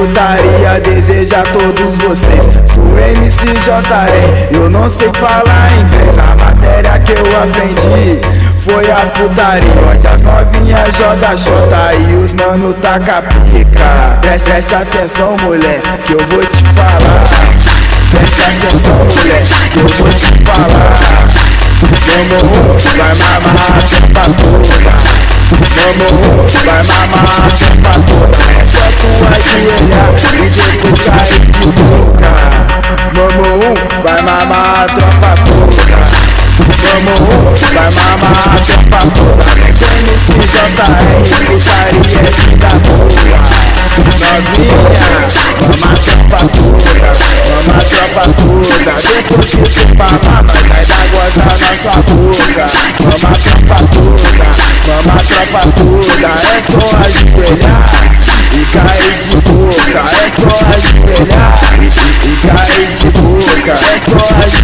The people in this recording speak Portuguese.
putaria deseja a todos vocês. Sou MCJR, eu não sei falar inglês. A matéria que eu aprendi foi a putaria. Onde as novinhas joga chota e os mano taca pica. Preste, preste atenção, mulher, que eu vou te falar. Preste atenção, mulher, que eu vou te falar. Como vai mamar pra toda. Como vai mamar pra toda. Vai mamar a tropa toda. Vamos vai mamar a tropa toda. MCJR, putaria é vida boa. Novinha, vamos a tropa toda. Vamos a tropa toda. Depois de tu mamar, vai dar goza na sua boca. Vamos a tropa toda. Vamos a tropa toda. É só ajoelhar e cair de boca. É só ajoelhar e cair